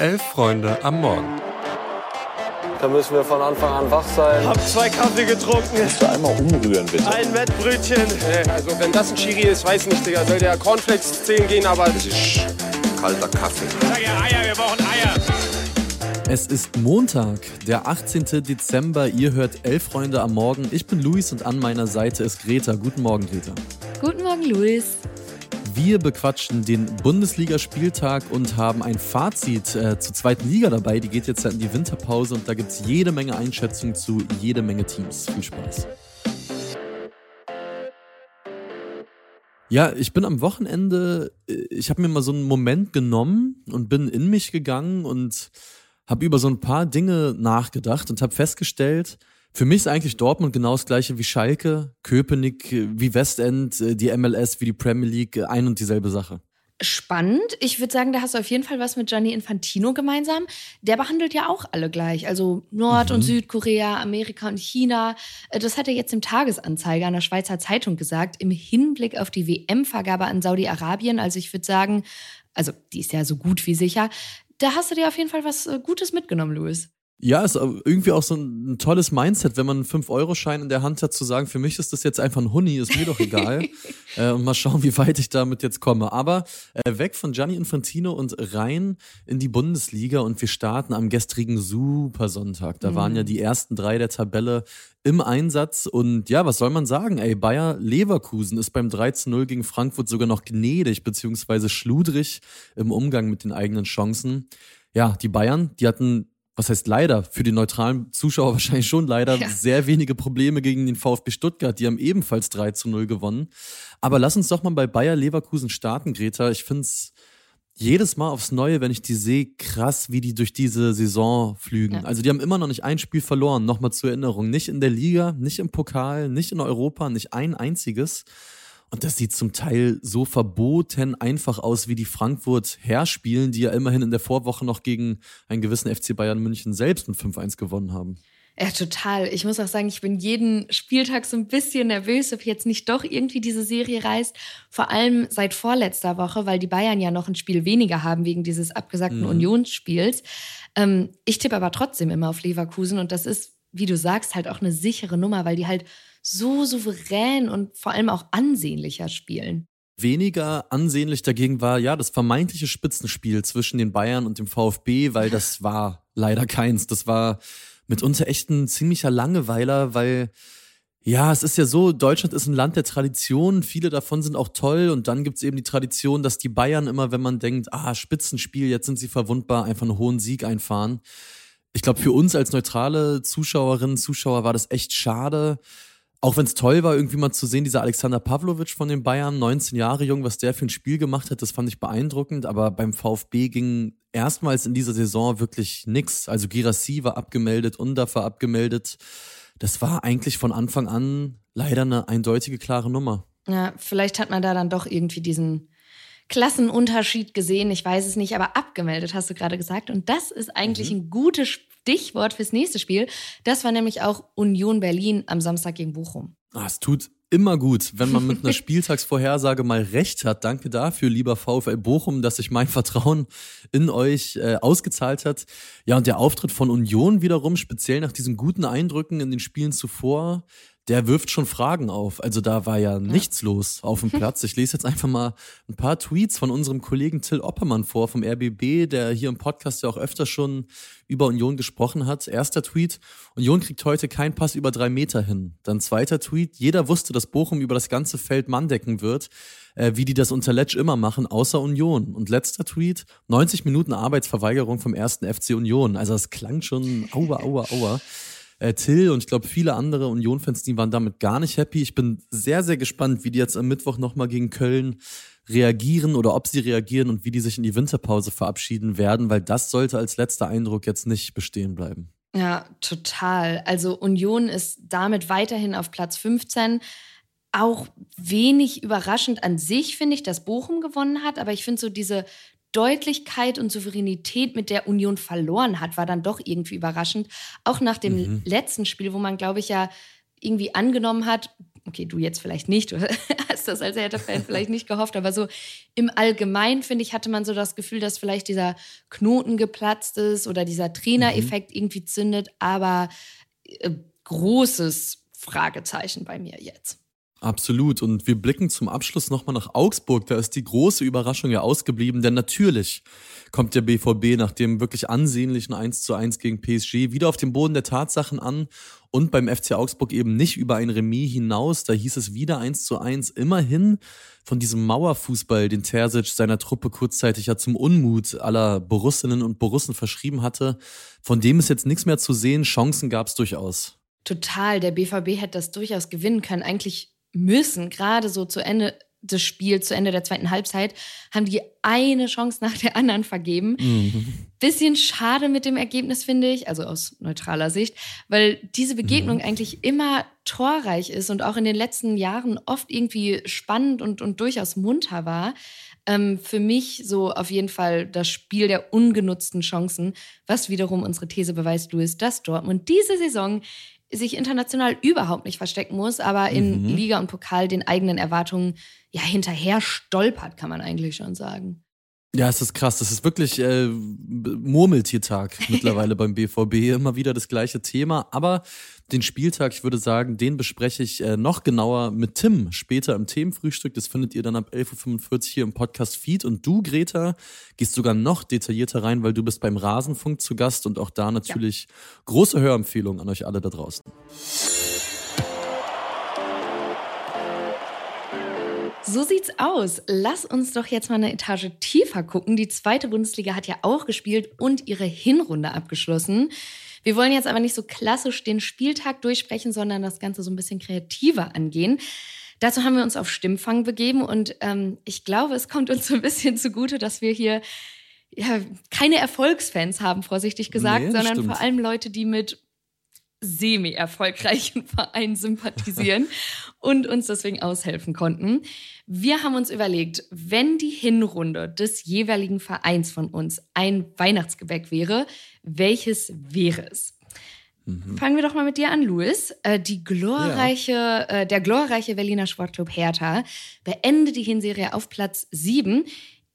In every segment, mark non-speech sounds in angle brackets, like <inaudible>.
Elf Freunde am Morgen. Da müssen wir von Anfang an wach sein. Hab zwei Kaffee getrunken. Kannst du einmal umrühren, bitte? Ein Wettbrötchen. Also wenn das ein Chiri ist, weiß nicht, Digga. Soll der Cornflakes zählen gehen, aber... Das ist kalter Kaffee. Sag ja Eier, wir brauchen Eier. Es ist Montag, der 18. Dezember. Ihr hört Elf Freunde am Morgen. Ich bin Luis und an meiner Seite ist Greta. Guten Morgen, Greta. Guten Morgen, Luis. Wir bequatschen den Bundesligaspieltag und haben ein Fazit äh, zur zweiten Liga dabei. Die geht jetzt in die Winterpause und da gibt es jede Menge Einschätzungen zu jede Menge Teams. Viel Spaß. Ja, ich bin am Wochenende, äh, ich habe mir mal so einen Moment genommen und bin in mich gegangen und habe über so ein paar Dinge nachgedacht und habe festgestellt, für mich ist eigentlich Dortmund genau das gleiche wie Schalke, Köpenick, wie Westend, die MLS, wie die Premier League, ein und dieselbe Sache. Spannend. Ich würde sagen, da hast du auf jeden Fall was mit Gianni Infantino gemeinsam. Der behandelt ja auch alle gleich. Also Nord- mhm. und Südkorea, Amerika und China. Das hat er jetzt im Tagesanzeiger an der Schweizer Zeitung gesagt, im Hinblick auf die WM-Vergabe an Saudi-Arabien. Also ich würde sagen, also die ist ja so gut wie sicher. Da hast du dir auf jeden Fall was äh, Gutes mitgenommen, Louis. Ja, ist irgendwie auch so ein, tolles Mindset, wenn man einen 5-Euro-Schein in der Hand hat, zu sagen, für mich ist das jetzt einfach ein Huni, ist mir doch egal. <laughs> äh, und mal schauen, wie weit ich damit jetzt komme. Aber äh, weg von Gianni Infantino und rein in die Bundesliga und wir starten am gestrigen Supersonntag. Da mhm. waren ja die ersten drei der Tabelle im Einsatz und ja, was soll man sagen? Ey, Bayer Leverkusen ist beim 13-0 gegen Frankfurt sogar noch gnädig beziehungsweise schludrig im Umgang mit den eigenen Chancen. Ja, die Bayern, die hatten was heißt leider, für die neutralen Zuschauer wahrscheinlich schon leider, ja. sehr wenige Probleme gegen den VfB Stuttgart. Die haben ebenfalls 3 zu 0 gewonnen. Aber lass uns doch mal bei Bayer Leverkusen starten, Greta. Ich finde es jedes Mal aufs Neue, wenn ich die sehe, krass, wie die durch diese Saison flügen. Ja. Also die haben immer noch nicht ein Spiel verloren, nochmal zur Erinnerung. Nicht in der Liga, nicht im Pokal, nicht in Europa, nicht ein einziges. Und das sieht zum Teil so verboten einfach aus, wie die Frankfurt herspielen, die ja immerhin in der Vorwoche noch gegen einen gewissen FC Bayern München selbst mit 5-1 gewonnen haben. Ja, total. Ich muss auch sagen, ich bin jeden Spieltag so ein bisschen nervös, ob jetzt nicht doch irgendwie diese Serie reißt. Vor allem seit vorletzter Woche, weil die Bayern ja noch ein Spiel weniger haben wegen dieses abgesagten mhm. Unionsspiels. Ähm, ich tippe aber trotzdem immer auf Leverkusen und das ist, wie du sagst, halt auch eine sichere Nummer, weil die halt so souverän und vor allem auch ansehnlicher spielen. Weniger ansehnlich dagegen war ja das vermeintliche Spitzenspiel zwischen den Bayern und dem VfB, weil das war leider keins. Das war mitunter echt ein ziemlicher Langeweiler, weil ja, es ist ja so, Deutschland ist ein Land der Tradition, viele davon sind auch toll und dann gibt's eben die Tradition, dass die Bayern immer, wenn man denkt, ah, Spitzenspiel, jetzt sind sie verwundbar, einfach einen hohen Sieg einfahren. Ich glaube, für uns als neutrale Zuschauerinnen, Zuschauer war das echt schade, auch wenn es toll war, irgendwie mal zu sehen, dieser Alexander Pavlovic von den Bayern, 19 Jahre jung, was der für ein Spiel gemacht hat, das fand ich beeindruckend. Aber beim VfB ging erstmals in dieser Saison wirklich nix. Also Girassi war abgemeldet, Undaf war abgemeldet. Das war eigentlich von Anfang an leider eine eindeutige, klare Nummer. Ja, vielleicht hat man da dann doch irgendwie diesen Klassenunterschied gesehen. Ich weiß es nicht, aber abgemeldet hast du gerade gesagt. Und das ist eigentlich mhm. ein gutes Stichwort fürs nächste Spiel. Das war nämlich auch Union Berlin am Samstag gegen Bochum. Ah, es tut immer gut, wenn man mit einer <laughs> Spieltagsvorhersage mal recht hat. Danke dafür, lieber VfL Bochum, dass sich mein Vertrauen in euch äh, ausgezahlt hat. Ja, und der Auftritt von Union wiederum, speziell nach diesen guten Eindrücken in den Spielen zuvor, der wirft schon Fragen auf. Also da war ja nichts los auf dem <laughs> Platz. Ich lese jetzt einfach mal ein paar Tweets von unserem Kollegen Till Oppermann vor vom RBB, der hier im Podcast ja auch öfter schon über Union gesprochen hat. Erster Tweet, Union kriegt heute keinen Pass über drei Meter hin. Dann zweiter Tweet, jeder wusste, dass Bochum über das ganze Feld Mann decken wird, äh, wie die das unter Letsch immer machen, außer Union. Und letzter Tweet, 90 Minuten Arbeitsverweigerung vom ersten FC Union. Also das klang schon aua, aua, aua äh, Till und ich glaube viele andere Union-Fans, die waren damit gar nicht happy. Ich bin sehr, sehr gespannt, wie die jetzt am Mittwoch nochmal gegen Köln reagieren oder ob sie reagieren und wie die sich in die Winterpause verabschieden werden, weil das sollte als letzter Eindruck jetzt nicht bestehen bleiben. Ja, total. Also Union ist damit weiterhin auf Platz 15 auch wenig überraschend an sich, finde ich, dass Bochum gewonnen hat. Aber ich finde so diese Deutlichkeit und Souveränität, mit der Union verloren hat, war dann doch irgendwie überraschend. Auch nach dem mhm. letzten Spiel, wo man, glaube ich, ja irgendwie angenommen hat, okay, du jetzt vielleicht nicht, du <laughs> hast das als Hertha-Fan vielleicht nicht gehofft, aber so im Allgemeinen, finde ich, hatte man so das Gefühl, dass vielleicht dieser Knoten geplatzt ist oder dieser Trainereffekt mhm. irgendwie zündet, aber äh, großes Fragezeichen bei mir jetzt. Absolut. Und wir blicken zum Abschluss nochmal nach Augsburg. Da ist die große Überraschung ja ausgeblieben, denn natürlich kommt der BVB nach dem wirklich ansehnlichen 1 zu 1 gegen PSG wieder auf dem Boden der Tatsachen an und beim FC Augsburg eben nicht über ein Remis hinaus. Da hieß es wieder 1 zu 1. Immerhin von diesem Mauerfußball, den Terzic seiner Truppe kurzzeitig ja zum Unmut aller Borussinnen und Borussen verschrieben hatte. Von dem ist jetzt nichts mehr zu sehen. Chancen gab es durchaus. Total. Der BVB hätte das durchaus gewinnen können. Eigentlich müssen, gerade so zu Ende des Spiels, zu Ende der zweiten Halbzeit, haben die eine Chance nach der anderen vergeben. Mhm. Bisschen schade mit dem Ergebnis, finde ich, also aus neutraler Sicht, weil diese Begegnung mhm. eigentlich immer torreich ist und auch in den letzten Jahren oft irgendwie spannend und, und durchaus munter war. Ähm, für mich so auf jeden Fall das Spiel der ungenutzten Chancen, was wiederum unsere These beweist, Louis, dass Dortmund diese Saison sich international überhaupt nicht verstecken muss, aber in mhm. Liga und Pokal den eigenen Erwartungen ja hinterher stolpert, kann man eigentlich schon sagen. Ja, es ist krass. Das ist wirklich äh, Murmeltiertag <laughs> mittlerweile beim BVB. Immer wieder das gleiche Thema. Aber den Spieltag, ich würde sagen, den bespreche ich äh, noch genauer mit Tim später im Themenfrühstück. Das findet ihr dann ab 11.45 Uhr hier im Podcast-Feed. Und du, Greta, gehst sogar noch detaillierter rein, weil du bist beim Rasenfunk zu Gast und auch da natürlich ja. große Hörempfehlung an euch alle da draußen. So sieht's aus. Lass uns doch jetzt mal eine Etage tiefer gucken. Die zweite Bundesliga hat ja auch gespielt und ihre Hinrunde abgeschlossen. Wir wollen jetzt aber nicht so klassisch den Spieltag durchsprechen, sondern das Ganze so ein bisschen kreativer angehen. Dazu haben wir uns auf Stimmfang begeben und ähm, ich glaube, es kommt uns so ein bisschen zugute, dass wir hier ja, keine Erfolgsfans haben, vorsichtig gesagt, nee, sondern stimmt. vor allem Leute, die mit semi-erfolgreichen <laughs> Verein sympathisieren und uns deswegen aushelfen konnten. Wir haben uns überlegt, wenn die Hinrunde des jeweiligen Vereins von uns ein Weihnachtsgebäck wäre, welches wäre es? Mhm. Fangen wir doch mal mit dir an, Louis. Äh, die glorreiche, ja. äh, der glorreiche Berliner Sportclub Hertha beendet die Hinserie auf Platz 7.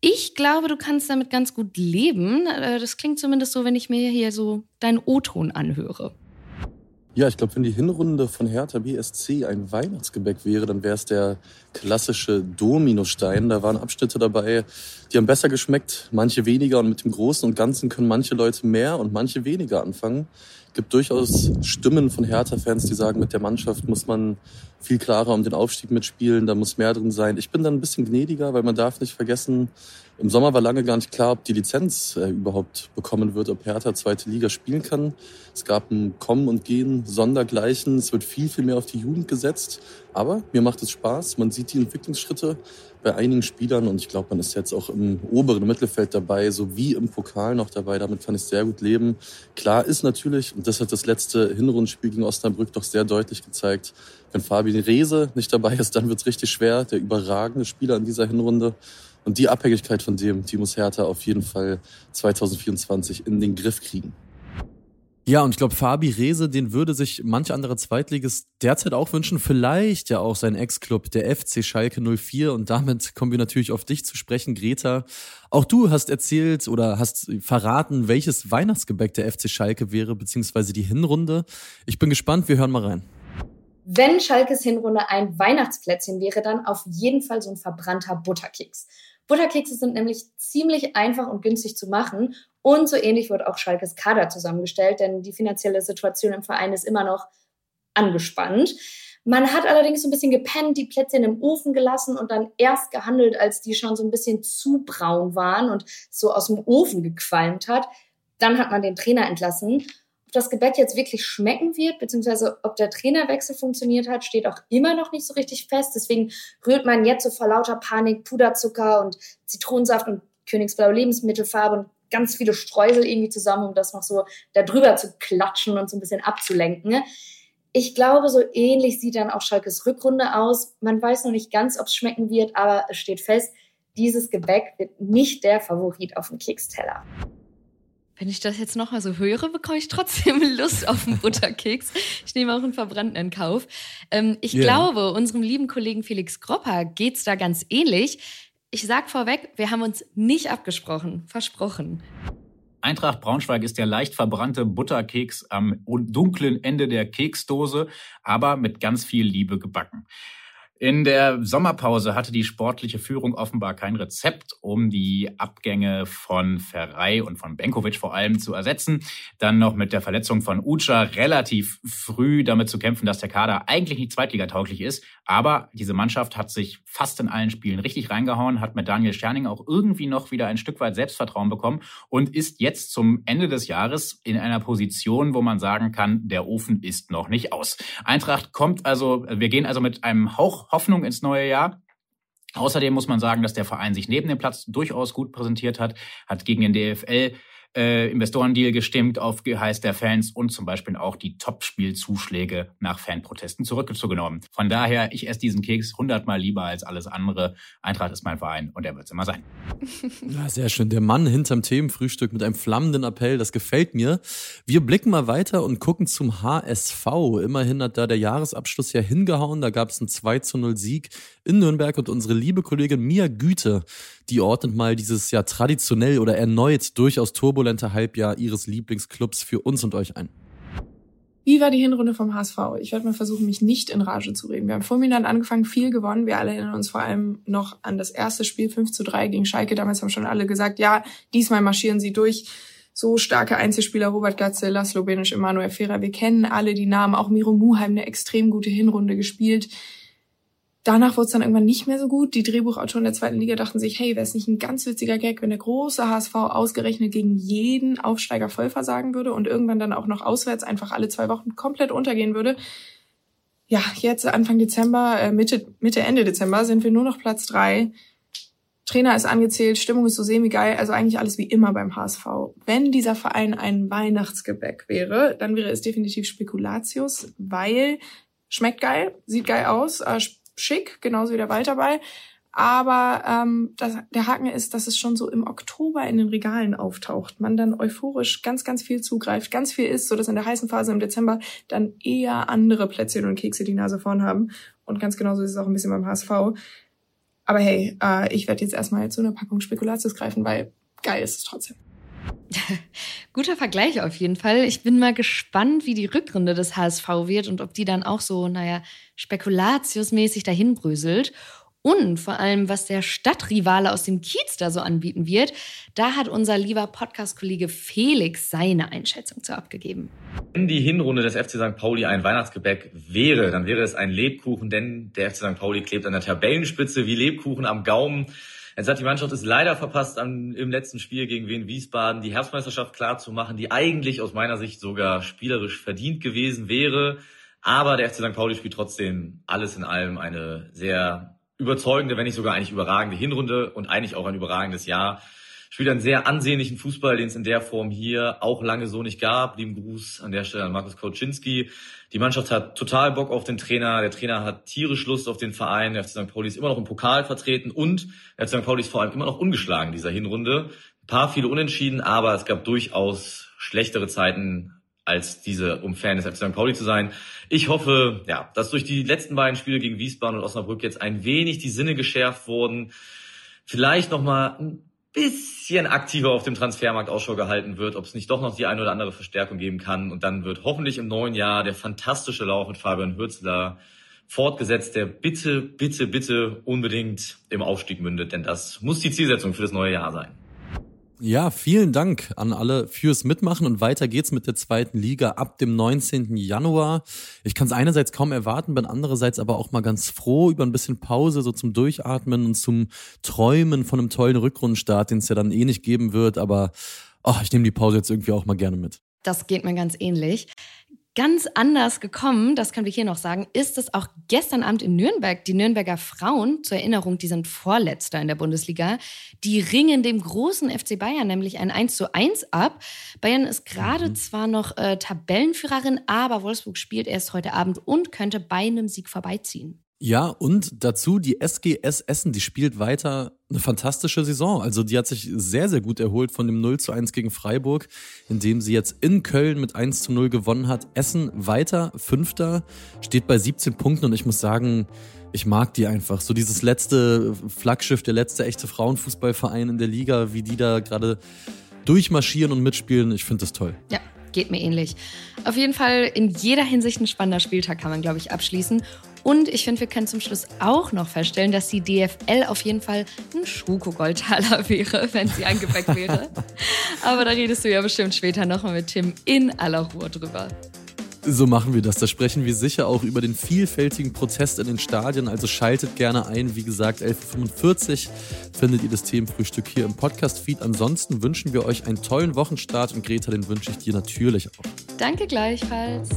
Ich glaube, du kannst damit ganz gut leben. Äh, das klingt zumindest so, wenn ich mir hier so deinen O-Ton anhöre. Ja, ich glaube, wenn die Hinrunde von Hertha BSC ein Weihnachtsgebäck wäre, dann wäre es der klassische Dominostein. Da waren Abschnitte dabei, die haben besser geschmeckt, manche weniger. Und mit dem Großen und Ganzen können manche Leute mehr und manche weniger anfangen. Gibt durchaus Stimmen von Hertha-Fans, die sagen, mit der Mannschaft muss man viel klarer um den Aufstieg mitspielen, da muss mehr drin sein. Ich bin dann ein bisschen gnädiger, weil man darf nicht vergessen, im Sommer war lange gar nicht klar, ob die Lizenz äh, überhaupt bekommen wird, ob Hertha zweite Liga spielen kann. Es gab ein Kommen und Gehen, Sondergleichen. Es wird viel, viel mehr auf die Jugend gesetzt. Aber mir macht es Spaß. Man sieht die Entwicklungsschritte bei einigen Spielern und ich glaube, man ist jetzt auch im oberen Mittelfeld dabei, sowie im Pokal noch dabei. Damit kann ich sehr gut leben. Klar ist natürlich, und das hat das letzte Hinrundenspiel gegen Osnabrück doch sehr deutlich gezeigt, wenn Fabian Rehse nicht dabei ist, dann wird es richtig schwer. Der überragende Spieler in dieser Hinrunde. Und die Abhängigkeit von dem, die muss Hertha auf jeden Fall 2024 in den Griff kriegen. Ja, und ich glaube, Fabi Rehse, den würde sich manch anderer Zweitliges derzeit auch wünschen. Vielleicht ja auch sein Ex-Club, der FC Schalke 04. Und damit kommen wir natürlich auf dich zu sprechen, Greta. Auch du hast erzählt oder hast verraten, welches Weihnachtsgebäck der FC Schalke wäre, beziehungsweise die Hinrunde. Ich bin gespannt, wir hören mal rein. Wenn Schalkes Hinrunde ein Weihnachtsplätzchen wäre, dann auf jeden Fall so ein verbrannter Butterkeks. Butterkekse sind nämlich ziemlich einfach und günstig zu machen und so ähnlich wird auch Schalkes Kader zusammengestellt, denn die finanzielle Situation im Verein ist immer noch angespannt. Man hat allerdings so ein bisschen gepennt, die Plätzchen im Ofen gelassen und dann erst gehandelt, als die schon so ein bisschen zu braun waren und so aus dem Ofen gequalmt hat. Dann hat man den Trainer entlassen. Das Gebäck jetzt wirklich schmecken wird, beziehungsweise ob der Trainerwechsel funktioniert hat, steht auch immer noch nicht so richtig fest. Deswegen rührt man jetzt so vor lauter Panik Puderzucker und Zitronensaft und Königsblaue Lebensmittelfarbe und ganz viele Streusel irgendwie zusammen, um das noch so da drüber zu klatschen und so ein bisschen abzulenken. Ich glaube, so ähnlich sieht dann auch Schalkes Rückrunde aus. Man weiß noch nicht ganz, ob es schmecken wird, aber es steht fest, dieses Gebäck wird nicht der Favorit auf dem Keksteller. Wenn ich das jetzt nochmal so höre, bekomme ich trotzdem <laughs> Lust auf einen Butterkeks. Ich nehme auch einen verbrannten in Kauf. Ähm, ich yeah. glaube, unserem lieben Kollegen Felix Gropper geht es da ganz ähnlich. Ich sag vorweg, wir haben uns nicht abgesprochen. Versprochen. Eintracht Braunschweig ist der leicht verbrannte Butterkeks am dunklen Ende der Keksdose, aber mit ganz viel Liebe gebacken. In der Sommerpause hatte die sportliche Führung offenbar kein Rezept, um die Abgänge von Ferrei und von Benkovic vor allem zu ersetzen. Dann noch mit der Verletzung von Ucha relativ früh damit zu kämpfen, dass der Kader eigentlich nicht zweitligatauglich ist. Aber diese Mannschaft hat sich fast in allen Spielen richtig reingehauen, hat mit Daniel Scherning auch irgendwie noch wieder ein Stück weit Selbstvertrauen bekommen und ist jetzt zum Ende des Jahres in einer Position, wo man sagen kann, der Ofen ist noch nicht aus. Eintracht kommt also, wir gehen also mit einem Hauch Hoffnung ins neue Jahr. Außerdem muss man sagen, dass der Verein sich neben dem Platz durchaus gut präsentiert hat, hat gegen den DFL äh, Investorendeal gestimmt auf Geheiß der Fans und zum Beispiel auch die Top-Spielzuschläge nach Fanprotesten zurückgenommen. Von daher, ich esse diesen Keks hundertmal lieber als alles andere. Eintracht ist mein Verein und er wird es immer sein. <laughs> Ja, sehr schön. Der Mann hinterm Themenfrühstück mit einem flammenden Appell, das gefällt mir. Wir blicken mal weiter und gucken zum HSV. Immerhin hat da der Jahresabschluss ja hingehauen. Da gab es einen 2 zu 0 Sieg in Nürnberg und unsere liebe Kollegin Mia Güte, die ordnet mal dieses ja traditionell oder erneut durchaus turbulente Halbjahr ihres Lieblingsclubs für uns und euch ein. Wie war die Hinrunde vom HSV? Ich werde mal versuchen, mich nicht in Rage zu reden. Wir haben fulminant angefangen, viel gewonnen. Wir alle erinnern uns vor allem noch an das erste Spiel 5 zu 3 gegen Schalke. Damals haben schon alle gesagt, ja, diesmal marschieren sie durch. So starke Einzelspieler, Robert Gatze, Laszlo Benisch, Emanuel Ferrer. Wir kennen alle die Namen. Auch Miro Muheim eine extrem gute Hinrunde gespielt. Danach wurde es dann irgendwann nicht mehr so gut. Die Drehbuchautoren der zweiten Liga dachten sich, hey, wäre es nicht ein ganz witziger Gag, wenn der große HSV ausgerechnet gegen jeden Aufsteiger voll versagen würde und irgendwann dann auch noch auswärts einfach alle zwei Wochen komplett untergehen würde. Ja, jetzt Anfang Dezember, äh, Mitte, Mitte, Ende Dezember sind wir nur noch Platz drei. Trainer ist angezählt, Stimmung ist so semi-geil, also eigentlich alles wie immer beim HSV. Wenn dieser Verein ein Weihnachtsgebäck wäre, dann wäre es definitiv Spekulatius, weil schmeckt geil, sieht geil aus, äh, schick, genauso wie der Walterball. Aber ähm, das, der Haken ist, dass es schon so im Oktober in den Regalen auftaucht. Man dann euphorisch ganz, ganz viel zugreift, ganz viel isst, sodass in der heißen Phase im Dezember dann eher andere Plätzchen und Kekse die Nase vorn haben. Und ganz genauso ist es auch ein bisschen beim HSV. Aber hey, äh, ich werde jetzt erstmal zu einer Packung Spekulatius greifen, weil geil ist es trotzdem. <laughs> Guter Vergleich auf jeden Fall. Ich bin mal gespannt, wie die Rückrunde des HSV wird und ob die dann auch so, naja, spekulatiusmäßig dahin bröselt. Und vor allem, was der Stadtrivale aus dem Kiez da so anbieten wird, da hat unser lieber Podcast-Kollege Felix seine Einschätzung zu abgegeben. Wenn die Hinrunde des FC St. Pauli ein Weihnachtsgebäck wäre, dann wäre es ein Lebkuchen, denn der FC St. Pauli klebt an der Tabellenspitze wie Lebkuchen am Gaumen. Jetzt hat die Mannschaft es leider verpasst, am, im letzten Spiel gegen Wien Wiesbaden die Herbstmeisterschaft klar zu machen, die eigentlich aus meiner Sicht sogar spielerisch verdient gewesen wäre. Aber der FC St. Pauli spielt trotzdem alles in allem eine sehr überzeugende, wenn nicht sogar eigentlich überragende Hinrunde und eigentlich auch ein überragendes Jahr spielt einen sehr ansehnlichen Fußball, den es in der Form hier auch lange so nicht gab. Lieben Gruß an der Stelle an Markus Kauczynski. Die Mannschaft hat total Bock auf den Trainer. Der Trainer hat tierisch Lust auf den Verein. Der FC St. Pauli ist immer noch im Pokal vertreten und der FC St. Pauli ist vor allem immer noch ungeschlagen in dieser Hinrunde. Ein paar viele Unentschieden, aber es gab durchaus schlechtere Zeiten als diese, um Fan des FC St. Pauli zu sein. Ich hoffe, ja, dass durch die letzten beiden Spiele gegen Wiesbaden und Osnabrück jetzt ein wenig die Sinne geschärft wurden. Vielleicht nochmal ein bisschen aktiver auf dem Transfermarkt Ausschau gehalten wird, ob es nicht doch noch die eine oder andere Verstärkung geben kann. Und dann wird hoffentlich im neuen Jahr der fantastische Lauf mit Fabian Hürzler fortgesetzt, der bitte, bitte, bitte unbedingt im Aufstieg mündet. Denn das muss die Zielsetzung für das neue Jahr sein. Ja, vielen Dank an alle fürs Mitmachen und weiter geht's mit der zweiten Liga ab dem 19. Januar. Ich kann es einerseits kaum erwarten, bin andererseits aber auch mal ganz froh über ein bisschen Pause, so zum Durchatmen und zum Träumen von einem tollen Rückrundenstart, den es ja dann eh nicht geben wird, aber oh, ich nehme die Pause jetzt irgendwie auch mal gerne mit. Das geht mir ganz ähnlich ganz anders gekommen, das können wir hier noch sagen, ist es auch gestern Abend in Nürnberg. Die Nürnberger Frauen, zur Erinnerung, die sind Vorletzter in der Bundesliga, die ringen dem großen FC Bayern nämlich ein 1 zu 1 ab. Bayern ist gerade mhm. zwar noch äh, Tabellenführerin, aber Wolfsburg spielt erst heute Abend und könnte bei einem Sieg vorbeiziehen. Ja, und dazu die SGS Essen, die spielt weiter eine fantastische Saison. Also die hat sich sehr, sehr gut erholt von dem 0 zu 1 gegen Freiburg, indem sie jetzt in Köln mit 1 zu 0 gewonnen hat. Essen weiter, Fünfter, steht bei 17 Punkten und ich muss sagen, ich mag die einfach. So dieses letzte Flaggschiff, der letzte echte Frauenfußballverein in der Liga, wie die da gerade durchmarschieren und mitspielen. Ich finde das toll. Ja, geht mir ähnlich. Auf jeden Fall in jeder Hinsicht ein spannender Spieltag kann man, glaube ich, abschließen. Und ich finde, wir können zum Schluss auch noch feststellen, dass die DFL auf jeden Fall ein Schuko-Goldtaler <laughs> wäre, wenn sie ein Gebäck wäre. <laughs> Aber da redest du ja bestimmt später nochmal mit Tim in aller Ruhe drüber. So machen wir das. Da sprechen wir sicher auch über den vielfältigen Protest in den Stadien. Also schaltet gerne ein. Wie gesagt, 11.45 Uhr findet ihr das Themenfrühstück hier im Podcast-Feed. Ansonsten wünschen wir euch einen tollen Wochenstart und Greta, den wünsche ich dir natürlich auch. Danke gleichfalls.